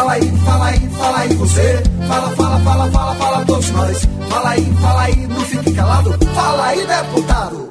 Fala aí, fala aí, fala aí você. Fala, fala, fala, fala, fala todos nós. Fala aí, fala aí, não fique calado. Fala aí, deputado.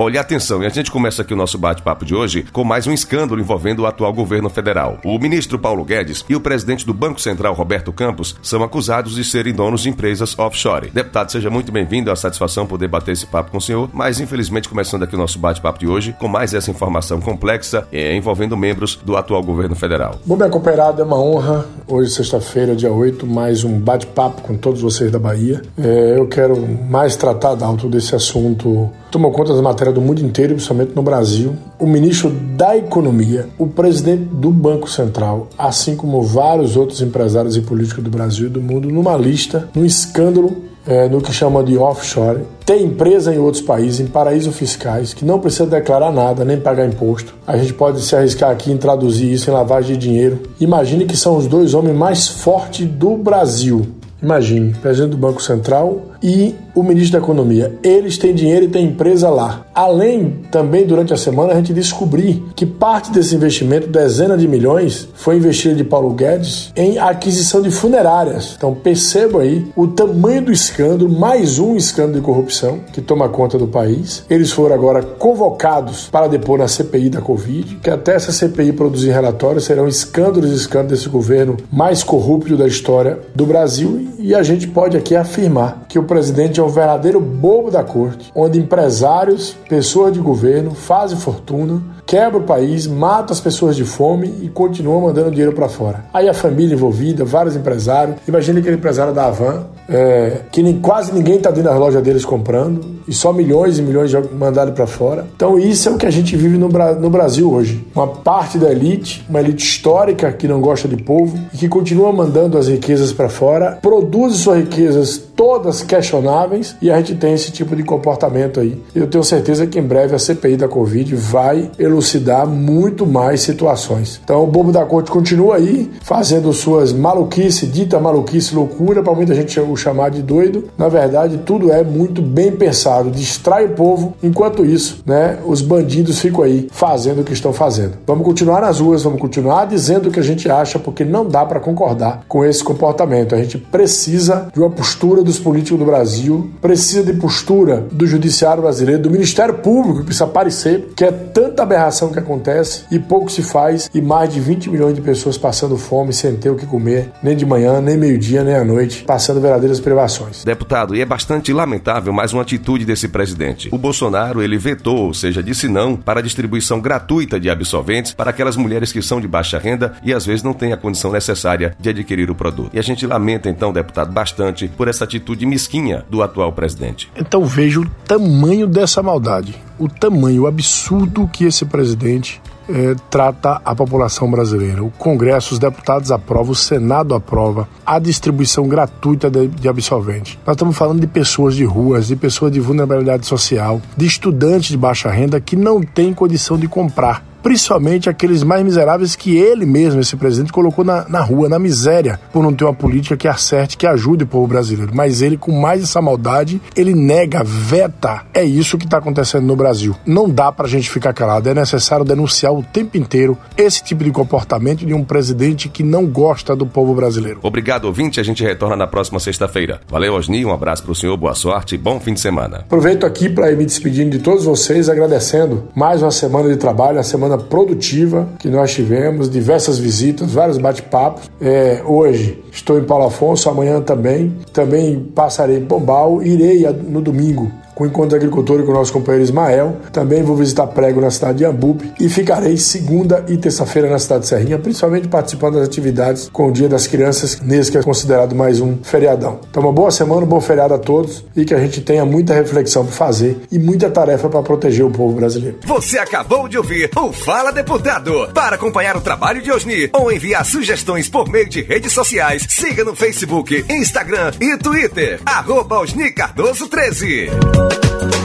Olha, atenção, e a gente começa aqui o nosso bate-papo de hoje com mais um escândalo envolvendo o atual governo federal. O ministro Paulo Guedes e o presidente do Banco Central, Roberto Campos, são acusados de serem donos de empresas offshore. Deputado, seja muito bem-vindo, é uma satisfação poder bater esse papo com o senhor, mas infelizmente começando aqui o nosso bate-papo de hoje com mais essa informação complexa é, envolvendo membros do atual governo federal. Bom, minha cooperada, é uma honra, hoje sexta-feira, dia 8, mais um bate-papo com todos vocês da Bahia. É, eu quero mais tratar alto desse assunto, tomou conta da do mundo inteiro, principalmente no Brasil. O ministro da Economia, o presidente do Banco Central, assim como vários outros empresários e políticos do Brasil e do mundo, numa lista, num escândalo é, no que chama de offshore. Tem empresa em outros países, em paraísos fiscais, que não precisa declarar nada, nem pagar imposto. A gente pode se arriscar aqui em traduzir isso em lavagem de dinheiro. Imagine que são os dois homens mais fortes do Brasil. Imagine, presidente do Banco Central e o ministro da Economia. Eles têm dinheiro e têm empresa lá. Além, também durante a semana, a gente descobrir que parte desse investimento, dezenas de milhões, foi investido de Paulo Guedes em aquisição de funerárias. Então perceba aí o tamanho do escândalo, mais um escândalo de corrupção que toma conta do país. Eles foram agora convocados para depor na CPI da Covid, que até essa CPI produzir relatórios serão escândalos e escândalos desse governo mais corrupto da história do Brasil e a gente pode aqui afirmar que o presidente é um verdadeiro bobo da corte, onde empresários, pessoas de governo fazem fortuna, quebra o país, mata as pessoas de fome e continua mandando dinheiro para fora. Aí a família envolvida, vários empresários. Imagine aquele empresário da Avan, é, que nem, quase ninguém está dentro das lojas deles comprando e só milhões e milhões mandados para fora. Então isso é o que a gente vive no, no, Brasil hoje. Uma parte da elite, uma elite histórica que não gosta de povo e que continua mandando as riquezas para fora, produz suas riquezas todas questionáveis e a gente tem esse tipo de comportamento aí. Eu tenho certeza que em breve a CPI da Covid vai elucidar muito mais situações. Então o bobo da corte continua aí fazendo suas maluquices, dita maluquice, loucura, para muita gente chamar de doido. Na verdade, tudo é muito bem pensado distrai o povo, enquanto isso, né, os bandidos ficam aí fazendo o que estão fazendo. Vamos continuar nas ruas, vamos continuar dizendo o que a gente acha, porque não dá para concordar com esse comportamento. A gente precisa de uma postura dos políticos do Brasil, precisa de postura do judiciário brasileiro, do Ministério Público, que precisa aparecer, que é tanta aberração que acontece e pouco se faz, e mais de 20 milhões de pessoas passando fome sem ter o que comer, nem de manhã, nem meio-dia, nem à noite, passando verdadeiras privações. Deputado, e é bastante lamentável mais uma atitude desse presidente. O Bolsonaro, ele vetou, ou seja, disse não para a distribuição gratuita de absolventes para aquelas mulheres que são de baixa renda e às vezes não têm a condição necessária de adquirir o produto. E a gente lamenta, então, deputado, bastante por essa atitude mesquinha do atual presidente. Então veja o tamanho dessa maldade, o tamanho, o absurdo que esse presidente eh, trata a população brasileira. O Congresso, os deputados aprovam, o Senado aprova a distribuição gratuita de, de absolvente. Nós estamos falando de pessoas de ruas, de pessoas de vulnerabilidade social, de estudantes de baixa renda que não têm condição de comprar principalmente aqueles mais miseráveis que ele mesmo, esse presidente, colocou na, na rua, na miséria, por não ter uma política que acerte, que ajude o povo brasileiro. Mas ele, com mais essa maldade, ele nega, veta. É isso que está acontecendo no Brasil. Não dá para a gente ficar calado. É necessário denunciar o tempo inteiro esse tipo de comportamento de um presidente que não gosta do povo brasileiro. Obrigado, ouvinte. A gente retorna na próxima sexta-feira. Valeu, Osni. Um abraço para o senhor, boa sorte e bom fim de semana. Aproveito aqui para ir me despedindo de todos vocês, agradecendo mais uma semana de trabalho, a semana semana produtiva que nós tivemos, diversas visitas, vários bate-papos. É, hoje estou em Paulo Afonso, amanhã também. Também passarei em Pombal, irei no domingo com o Encontro de Agricultura com o nosso companheiro Ismael. Também vou visitar prego na cidade de Ambupe e ficarei segunda e terça-feira na cidade de Serrinha, principalmente participando das atividades com o Dia das Crianças, nesse que é considerado mais um feriadão. Então, uma boa semana, um bom feriado a todos e que a gente tenha muita reflexão para fazer e muita tarefa para proteger o povo brasileiro. Você acabou de ouvir o Fala Deputado. Para acompanhar o trabalho de Osni ou enviar sugestões por meio de redes sociais, siga no Facebook, Instagram e Twitter. Arroba Osni Cardoso 13. Thank you.